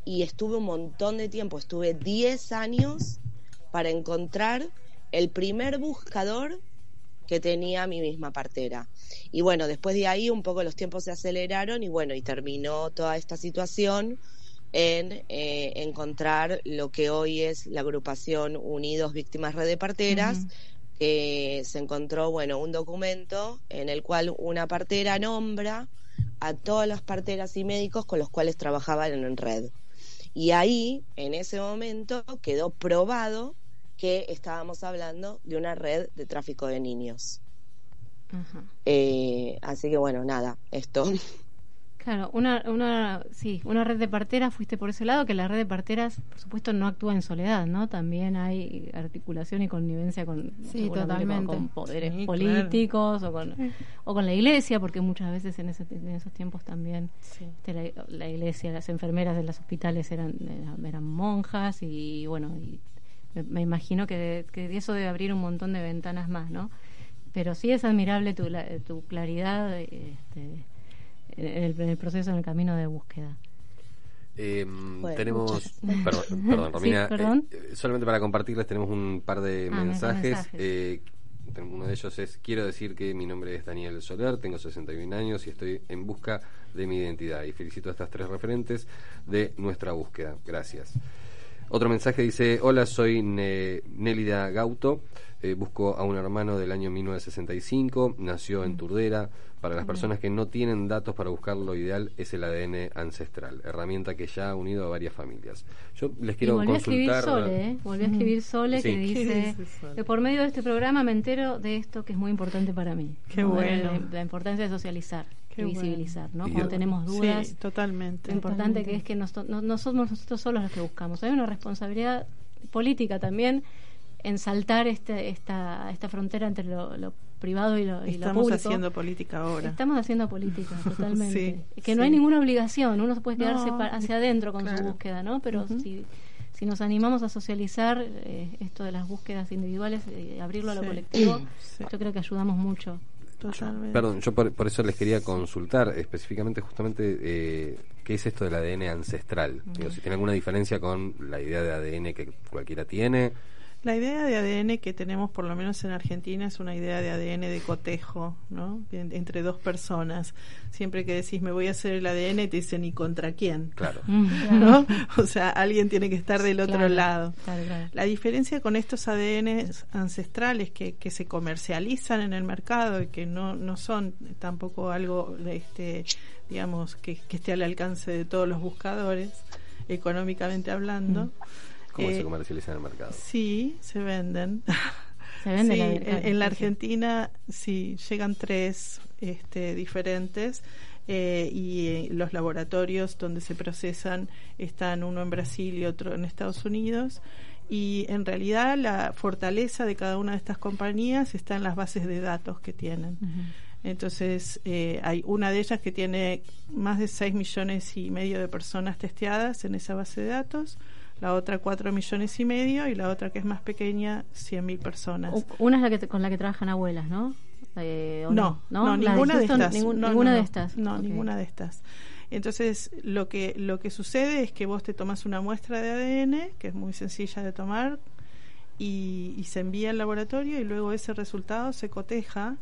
Y estuve un montón de tiempo, estuve 10 años para encontrar el primer buscador que tenía mi misma partera. Y bueno, después de ahí un poco los tiempos se aceleraron y bueno, y terminó toda esta situación en eh, encontrar lo que hoy es la agrupación Unidos Víctimas Red de Parteras, que se encontró, bueno, un documento en el cual una partera nombra a todas las parteras y médicos con los cuales trabajaban en red. Y ahí, en ese momento, quedó probado que estábamos hablando de una red de tráfico de niños. Eh, así que bueno, nada, esto. Claro, una, una, sí, una red de parteras, fuiste por ese lado, que la red de parteras, por supuesto, no actúa en soledad, ¿no? También hay articulación y connivencia con, con, poderes políticos o, con, o con la iglesia, porque muchas veces en, ese, en esos tiempos también este, la, iglesia, las enfermeras de los hospitales eran, eran, monjas y bueno, y me, imagino que, que eso debe abrir un montón de ventanas más, ¿no? Pero sí es admirable tu, tu claridad. Este, en el, proceso, en el camino de búsqueda. Eh, tenemos, perdón, Romina, eh, eh, solamente para compartirles tenemos un par de ah, mensajes. Eh, uno de ellos es, quiero decir que mi nombre es Daniel Soler, tengo 61 años y estoy en busca de mi identidad. Y felicito a estas tres referentes de nuestra búsqueda. Gracias. Otro mensaje dice, hola, soy Nélida Gauto, busco a un hermano del año 1965, nació en. Turdera, para las personas que no tienen datos para buscar lo ideal es el ADN ancestral, herramienta que ya ha unido a varias familias. Yo les quiero volví consultar. A escribir Sole, ¿eh? Volví a escribir Sole que dice que por medio de este programa me entero de esto que es muy importante para mí. Qué bueno. La, importancia de socializar. Y visibilizar, ¿no? Cuando tenemos dudas. Sí, totalmente. Lo importante que es que no, no, somos nosotros solos los que buscamos. Hay una responsabilidad política también en saltar este, esta, esta frontera entre lo, lo privado y lo, y Estamos haciendo política ahora. Estamos haciendo política, totalmente. que no hay ninguna obligación, uno se puede quedarse hacia adentro con su búsqueda, ¿no? Pero si, si nos animamos a socializar eh, esto de las búsquedas individuales y abrirlo a lo colectivo, yo creo que ayudamos mucho. Totalmente. Perdón, yo por, eso les quería consultar específicamente justamente eh, qué es esto del ADN ancestral. si tiene alguna diferencia con la idea de ADN que cualquiera tiene la idea de ADN que tenemos, por lo menos en Argentina, es una idea de ADN de cotejo, ¿no? entre dos personas. Siempre que decís me voy a hacer el ADN, te dicen ¿y contra quién? Claro. ¿No? O sea, alguien tiene que estar del otro lado. La diferencia con estos ADN ancestrales que, que se comercializan en el mercado y que no, no son tampoco algo, este, digamos, que, esté al alcance de todos los buscadores, económicamente hablando. Mm. ¿Cómo se eh, comercializan en el mercado? Sí, se venden. ¿Se venden en, la Argentina sí, llegan tres este, diferentes. Eh, y eh, los laboratorios donde se procesan están uno en Brasil y otro en Estados Unidos y en realidad la fortaleza de cada una de estas compañías está en las bases de datos que tienen. Entonces, hay una de ellas que tiene más de 6 millones y medio de personas testeadas en esa base de datos la otra cuatro millones y medio y la otra que es más pequeña, cien mil personas. Una es la que con la que trabajan abuelas, ¿no? Eh, no, no, ninguna de, estas. ninguna de estas. No, ninguna de estas. Entonces, lo que, lo que sucede es que vos te tomas una muestra de ADN, que es muy sencilla de tomar, y, y se envía al laboratorio y luego ese resultado se coteja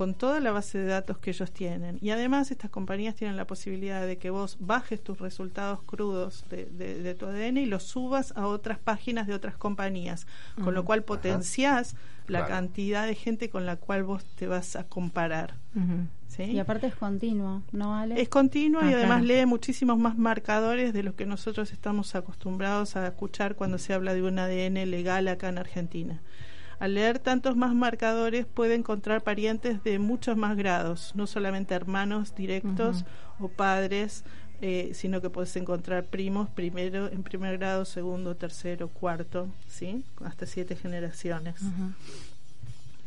con toda la base de datos que ellos tienen. Y además estas compañías tienen la posibilidad de que vos bajes tus resultados crudos de, tu ADN y los subas a otras páginas de otras compañías, con lo cual potenciás la cantidad de gente con la cual vos te vas a comparar. Y aparte es continuo, ¿no, Ale? Es continuo y ah, además lee muchísimos más marcadores de los que nosotros estamos acostumbrados a escuchar cuando se habla de un ADN legal acá en Argentina. Al leer tantos más marcadores puede encontrar parientes de muchos más grados, no solamente hermanos directos o padres, eh, sino que puedes encontrar primos primero en primer grado, segundo, tercero, cuarto, ¿sí? hasta siete generaciones.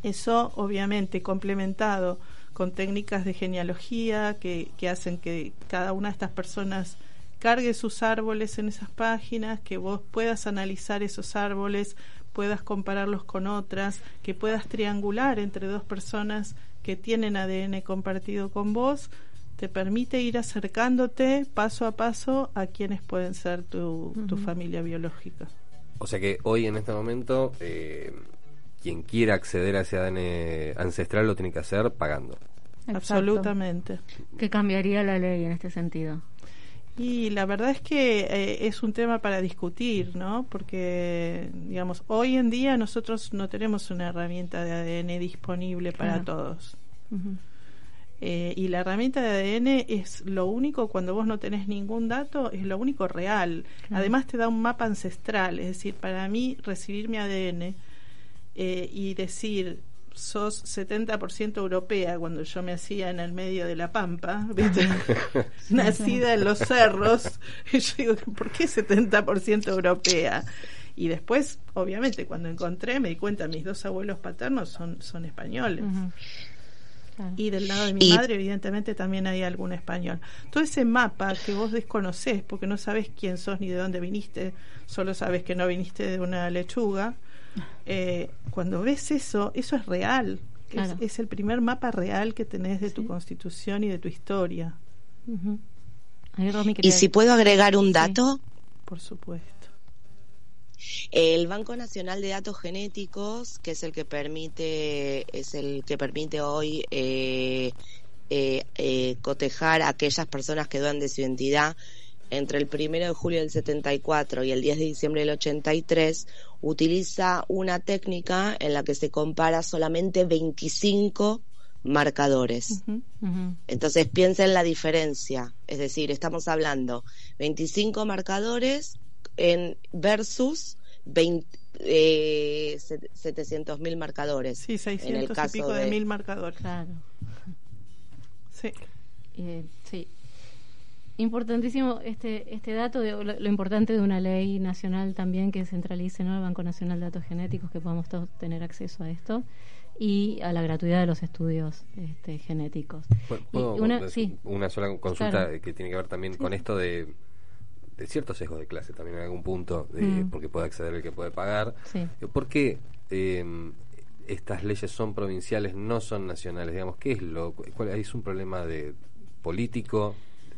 Eso obviamente complementado con técnicas de genealogía que, que hacen que cada una de estas personas cargue sus árboles en esas páginas, que vos puedas analizar esos árboles, puedas compararlos con otras, que puedas triangular entre dos personas que tienen ADN compartido con vos, te permite ir acercándote paso a paso a quienes pueden ser tu, familia biológica. O sea que hoy en este momento, eh, quien quiera acceder a ese ADN ancestral lo tiene que hacer pagando. Absolutamente. ¿Qué cambiaría la ley en este sentido? Y la verdad es que eh, es un tema para discutir, ¿no? Porque, digamos, hoy en día nosotros no tenemos una herramienta de ADN disponible para todos. Eh, y la herramienta de ADN es lo único, cuando vos no tenés ningún dato, es lo único real. Además te da un mapa ancestral, es decir, para mí recibir mi ADN eh, y decir, sos 70% europea cuando yo me hacía en el medio de la pampa, ¿viste? nacida en los cerros, y yo digo, ¿por qué 70% europea? Y después, obviamente, cuando encontré, me di cuenta, mis dos abuelos paternos son, son españoles. Y del lado de mi madre, evidentemente, también hay algún español. Todo ese mapa que vos desconocés, porque no sabes quién sos ni de dónde viniste, solo sabes que no viniste de una lechuga, eh, cuando ves eso, eso es real. Es, el primer mapa real que tenés de tu constitución y de tu historia. ¿Y si puedo agregar un dato? Por supuesto. El Banco Nacional de Datos Genéticos, que es el que permite, es el que permite hoy eh, eh, eh, cotejar a aquellas personas que dudan de su identidad entre el 1 de julio del 74 y el 10 de diciembre del 83, utiliza una técnica en la que se compara solamente 25 marcadores. Entonces piensa en la diferencia, es decir, estamos hablando 25 marcadores en versus 20, eh, 700 mil marcadores. Sí, 600 en el caso y pico de, mil marcadores. Claro. Sí. Eh, sí. Importantísimo este este dato de lo, importante de una ley nacional también que centralice ¿no? el Banco Nacional de Datos Genéticos que podamos todos tener acceso a esto y a la gratuidad de los estudios este, genéticos. una, sí. una sola consulta que tiene que ver también con esto de de ciertos sesgos de clase también en algún punto, de, mm. porque puede acceder el que puede pagar. Sí. ¿Por qué em, estas leyes son provinciales, no son nacionales? Digamos, ¿qué es lo cuál es un problema de político?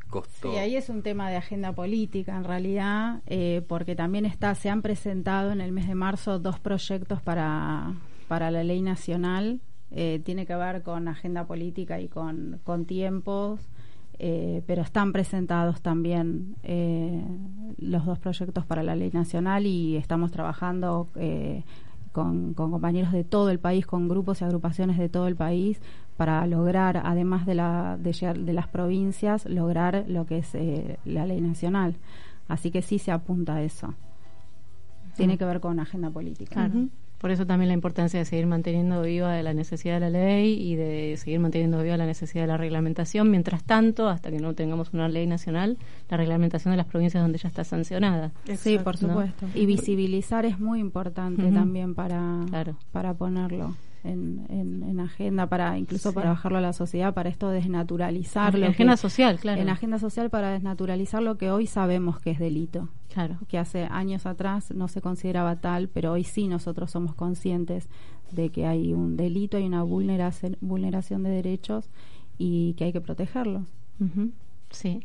Costo. Sí, ahí es un tema de agenda política en realidad, eh, porque también está, se han presentado en el mes de marzo dos proyectos para, para la ley nacional. Eh, tiene que ver con agenda política y con, con tiempos eh, pero están presentados también los dos proyectos para la ley nacional y estamos trabajando eh, con, compañeros de todo el país, con grupos y agrupaciones de todo el país para lograr, además de, la, de, las provincias, lograr lo que es la ley nacional. Así que sí se apunta a eso. Tiene que ver con agenda política. Por eso también la importancia de seguir manteniendo viva la necesidad de la ley y de seguir manteniendo viva la necesidad de la reglamentación. Mientras tanto, hasta que no tengamos una ley nacional, la reglamentación de las provincias donde ya está sancionada. sí, por supuesto. Y visibilizar es muy importante también para, para ponerlo en, en, agenda para incluso para bajarlo a la sociedad para esto desnaturalizar en agenda social claro. en agenda social para desnaturalizar lo que hoy sabemos que es delito. Claro. Que hace años atrás no se consideraba tal pero hoy sí nosotros somos conscientes de que hay un delito hay una vulneración vulneración de derechos y que hay que protegerlos. Sí.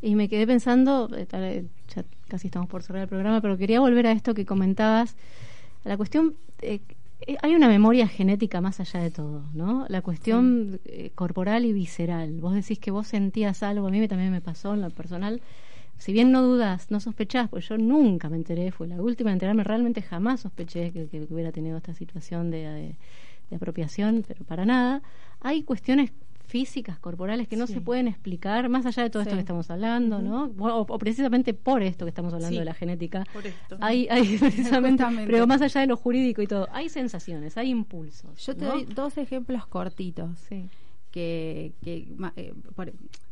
Y me quedé pensando eh, ya casi estamos por cerrar el programa pero quería volver a esto que comentabas a la cuestión eh, hay una memoria genética más allá de todo, ¿no? La cuestión eh, corporal y visceral. Vos decís que vos sentías algo, a mí también me pasó en lo personal. Si bien no dudas, no sospechás, pues yo nunca me enteré, fue la última en enterarme, realmente jamás sospeché que, hubiera tenido esta situación de, de apropiación, pero para nada. Hay cuestiones físicas, corporales, que no se pueden explicar, más allá de todo esto que estamos hablando, ¿no? O, precisamente por esto que estamos hablando de la genética. Por esto. Hay, hay precisamente, pero más allá de lo jurídico y todo, hay sensaciones, hay impulsos. Yo te doy dos ejemplos cortitos. Que, que, eh,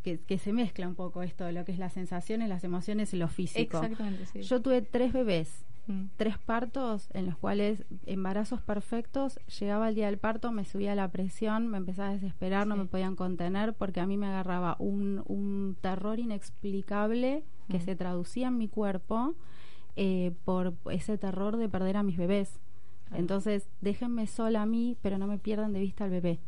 que, que, se mezcla un poco esto de lo que es las sensaciones, las emociones y lo físico. Exactamente, sí. Yo tuve tres bebés Mm. tres partos en los cuales embarazos perfectos, llegaba el día del parto, me subía la presión, me empezaba a desesperar, no me podían contener porque a mí me agarraba un, un terror inexplicable que mm. se traducía en mi cuerpo eh, por ese terror de perder a mis bebés. Entonces, déjenme sola a mí, pero no me pierdan de vista al bebé.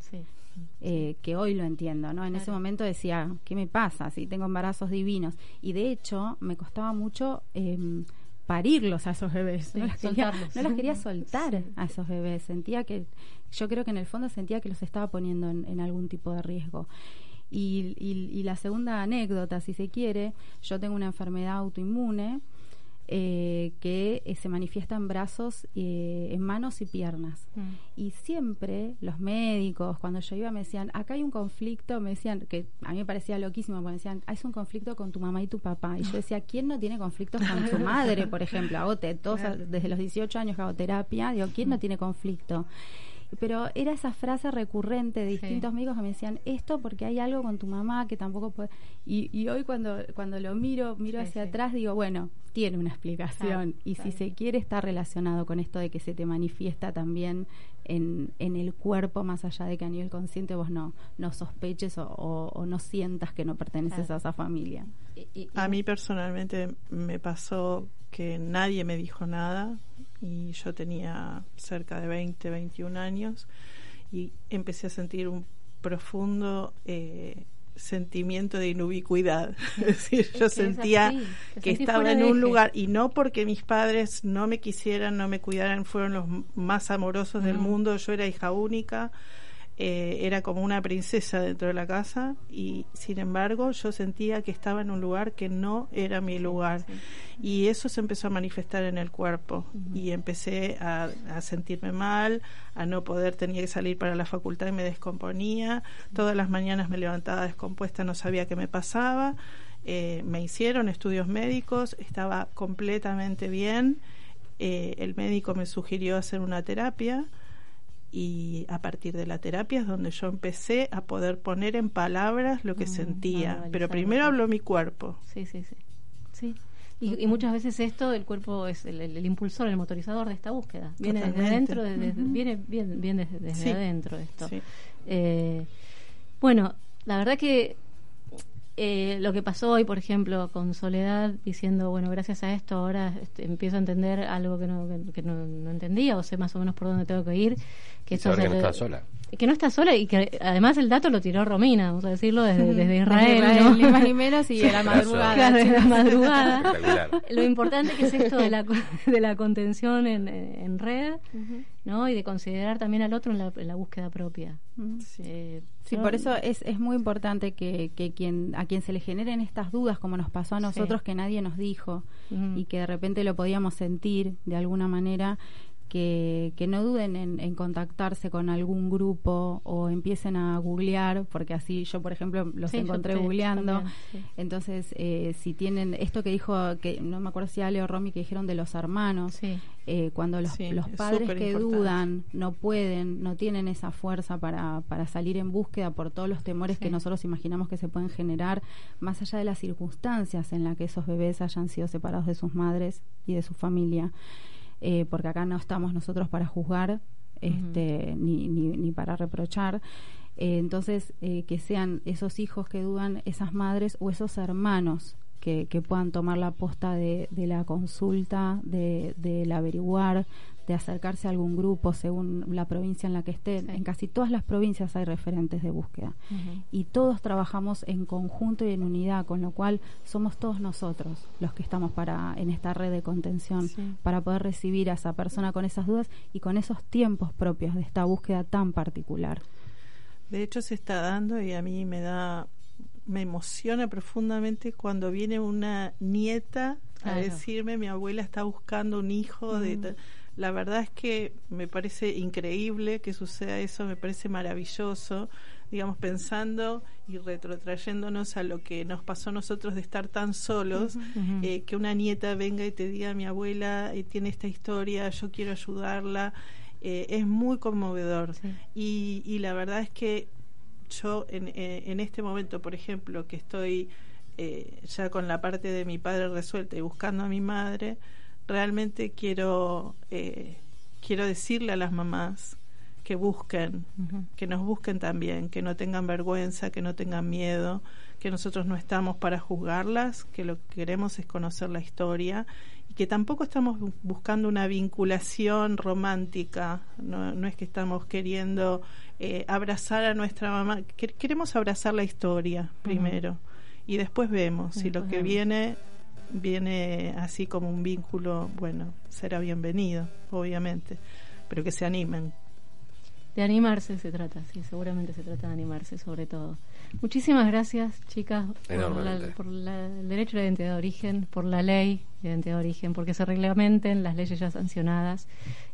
Eh, que hoy lo entiendo, ¿no? En ese momento decía, ¿qué me pasa? Si tengo embarazos divinos. Y de hecho, me costaba mucho eh, parirlos a esos bebés. no, los quería, soltar a esos bebés. Sentía que, yo creo que en el fondo sentía que los estaba poniendo en, algún tipo de riesgo. Y, y, la segunda anécdota, si se quiere, yo tengo una enfermedad autoinmune eh, que eh, se manifiesta en brazos, eh, en manos y piernas. Mm. Y siempre los médicos, cuando yo iba, me decían, acá hay un conflicto, me decían, que a mí me parecía loquísimo, porque me decían, hay un conflicto con tu mamá y tu papá. Y yo decía, ¿quién no tiene conflictos con su madre, por ejemplo? Hago todos, desde los 18 años que hago terapia, digo, ¿quién no tiene conflicto? Pero era esa frase recurrente de Sí. distintos médicos que me decían esto porque hay algo con tu mamá que tampoco puede. Y, y hoy cuando, cuando lo miro, miro Sí, hacia sí. atrás, digo, bueno, tiene una explicación. Claro, y claro. si se quiere, está relacionado con esto de que se te manifiesta también en, en el cuerpo, más allá de que a nivel consciente vos no, no sospeches o, o- o no sientas que no perteneces Claro. a esa familia. Y- y- A mí personalmente me pasó que nadie me dijo nada y yo tenía cerca de 20, 21 años y empecé a sentir un profundo eh, sentimiento de inubicuidad. es decir, Es yo sentía que estaba en un lugar y no porque mis padres no me quisieran, no me cuidaran, fueron los más amorosos del Ujú. mundo, yo era hija única, eh, era como una princesa dentro de la casa y sin embargo yo sentía que estaba en un lugar que no era mi lugar. y eso se empezó a manifestar en el cuerpo. Y empecé a, a sentirme mal, a no poder, tenía que salir para la facultad y me descomponía, todas las mañanas me levantaba descompuesta, no sabía qué me pasaba, eh, me hicieron estudios médicos, estaba completamente bien, eh, el médico me sugirió hacer una terapia y a partir de la terapia es donde yo empecé a poder poner en palabras lo que Mm, sentía, pero primero habló mi cuerpo. Sí, sí, sí. sí. Y, y muchas veces esto, el cuerpo es el, el- el impulsor, el motorizador de esta búsqueda. Viene desde Totalmente. adentro, desde- viene bien, bien desde, desde Sí. adentro esto. Sí. Eh, bueno, la verdad que eh, lo que pasó hoy, por ejemplo, con Soledad, diciendo, bueno, gracias a esto ahora este, empiezo a entender algo que, no, que, que no, no entendía o sé más o menos por dónde tengo que ir. Que no está sola. Que no está sola y que además el dato lo tiró Romina, vamos a decirlo, desde, desde Israel. Desde ¿no? ni más ni menos y a la madrugada. Claro, de la madrugada. Lo importante que es esto de la, de la contención en, en red, ¿no? Y de considerar también al otro en la, en la búsqueda propia. Eh, Sí, por eso es, es muy importante que, que quien a quien se le generen estas dudas, como nos pasó a nosotros, Sí. que nadie nos dijo y que de repente lo podíamos sentir de alguna manera, que, que no duden en, en contactarse con algún grupo o empiecen a googlear, porque así yo, por ejemplo, los Sí, encontré te- googleando. también, sí. Entonces, eh, si tienen esto que dijo, que no me acuerdo si Ale o Romy, que dijeron de los hermanos, Sí. eh, cuando los, los es padres que importante. dudan no pueden, no tienen esa fuerza para, para salir en búsqueda por todos los temores que nosotros imaginamos que se pueden generar, más allá de las circunstancias en las que esos bebés hayan sido separados de sus madres y de su familia, eh, porque acá no estamos nosotros para juzgar este, ni, ni, ni para reprochar. Eh, entonces, eh, que sean esos hijos que dudan, esas madres o esos hermanos que, que puedan tomar la posta de, de la consulta, de, del averiguar, de acercarse a algún grupo según la provincia en la que estén. Sí. En casi todas las provincias hay referentes de búsqueda y todos trabajamos en conjunto y en unidad, con lo cual somos todos nosotros los que estamos para en esta red de contención Sí. para poder recibir a esa persona con esas dudas y con esos tiempos propios de esta búsqueda tan particular. De hecho se está dando y a mí me da, me emociona profundamente cuando viene una nieta Claro. a decirme mi abuela está buscando un hijo Mm. ta-". la verdad es que me parece increíble que suceda eso, me parece maravilloso, digamos pensando y retrotrayéndonos a lo que nos pasó a nosotros de estar tan solos, eh, que una nieta venga y te diga mi abuela eh, tiene esta historia, yo quiero ayudarla, eh, es muy conmovedor. Sí. Y, y la verdad es que yo en, eh, en este momento, por ejemplo, que estoy eh, ya con la parte de mi padre resuelta y buscando a mi madre, realmente quiero, eh, quiero decirle a las mamás que busquen, que nos busquen también, que no tengan vergüenza, que no tengan miedo, que nosotros no estamos para juzgarlas, que lo que queremos es conocer la historia y que tampoco estamos bu- buscando una vinculación romántica, no, no es que estamos queriendo eh, abrazar a nuestra mamá, que- queremos abrazar la historia primero y después vemos si lo que viene viene así como un vínculo, bueno, será bienvenido, obviamente, pero que se animen. De animarse se trata, sí, seguramente se trata de animarse sobre todo. Muchísimas gracias, chicas, por, el derecho a la identidad de origen, por la ley de identidad de origen, porque se reglamenten las leyes ya sancionadas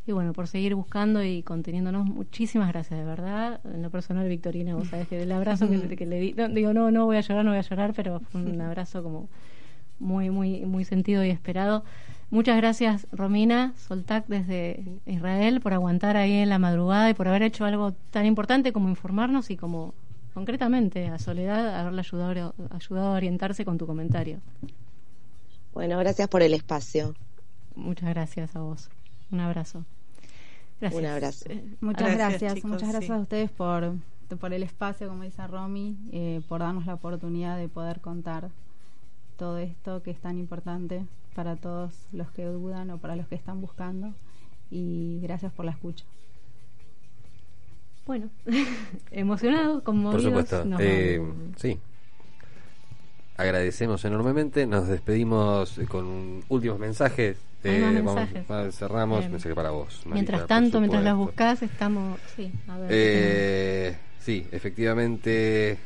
y bueno, por seguir buscando y conteniéndonos. Muchísimas gracias, de verdad. En lo personal, Victorina, vos sabés que el abrazo que, le di, digo, no, no voy a llorar, no voy a llorar, pero fue un abrazo como muy, muy, muy sentido y esperado. Muchas gracias, Romina Soltac, desde Israel, por aguantar ahí en la madrugada y por haber hecho algo tan importante como informarnos y como concretamente a Soledad haberle ayudado, ayudado a orientarse con tu comentario. Bueno, gracias por el espacio. Muchas gracias a vos. Un abrazo. Gracias. Un abrazo. Eh, muchas gracias. muchas gracias a ustedes por, por el espacio, como dice Romy, eh, por darnos la oportunidad de poder contar todo esto que es tan importante para todos los que dudan o para los que están buscando y gracias por la escucha. Bueno, emocionados, conmovidos. Por supuesto, eh, sí. Agradecemos enormemente, nos despedimos con últimos mensajes. Eh, vamos, cerramos, mensaje para vos. mientras tanto, mientras las buscas, estamos. Sí, a ver, eh, sí, efectivamente.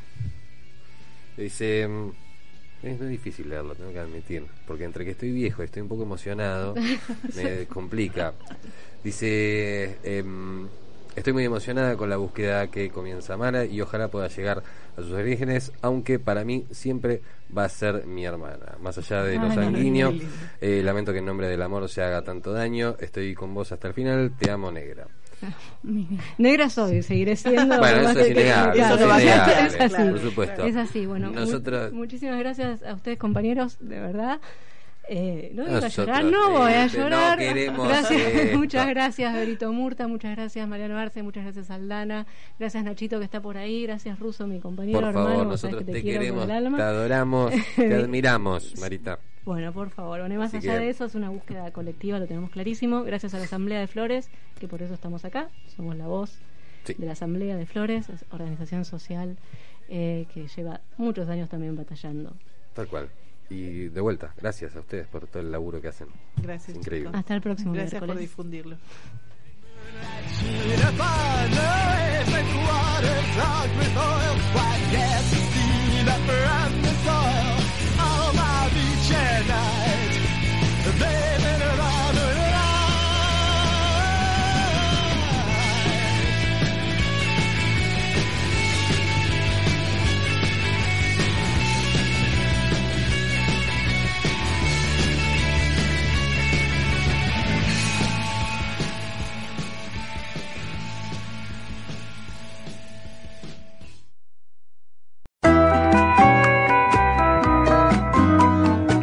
Dice es muy difícil leerlo, tengo que admitir, porque entre que estoy viejo y estoy un poco emocionado, me complica. Dice, em, estoy muy emocionada con la búsqueda que comienza Mara y ojalá pueda llegar a sus orígenes, aunque para mí siempre va a ser mi hermana. Más allá de lo sanguíneo, eh, lamento que en nombre del amor se haga tanto daño, estoy con vos hasta el final, te amo negra. Negra soy, seguiré siendo. Bueno, eso es es, así, por supuesto. Es así, bueno. muchísimas gracias a ustedes, compañeros, de verdad. Eh, no voy a llorar, no voy a llorar. gracias, muchas gracias, Berito Murta, muchas gracias, Mariano Arce, muchas gracias, Aldana, gracias, Nachito, que está por ahí, gracias, Ruso, mi compañero, por hermano. nosotros te, queremos, te adoramos, te admiramos, Marita. Bueno, por favor, bueno, más allá de eso, es una búsqueda colectiva, lo tenemos clarísimo. Gracias a la Asamblea de Flores, que por eso estamos acá. Somos la voz de la Asamblea de Flores, es organización social eh, que lleva muchos años también batallando. Tal cual. Y de vuelta, gracias a ustedes por todo el laburo que hacen. Gracias. increíble. Hasta el próximo Gracias por difundirlo.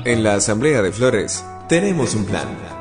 En la Asamblea de Flores tenemos un plan.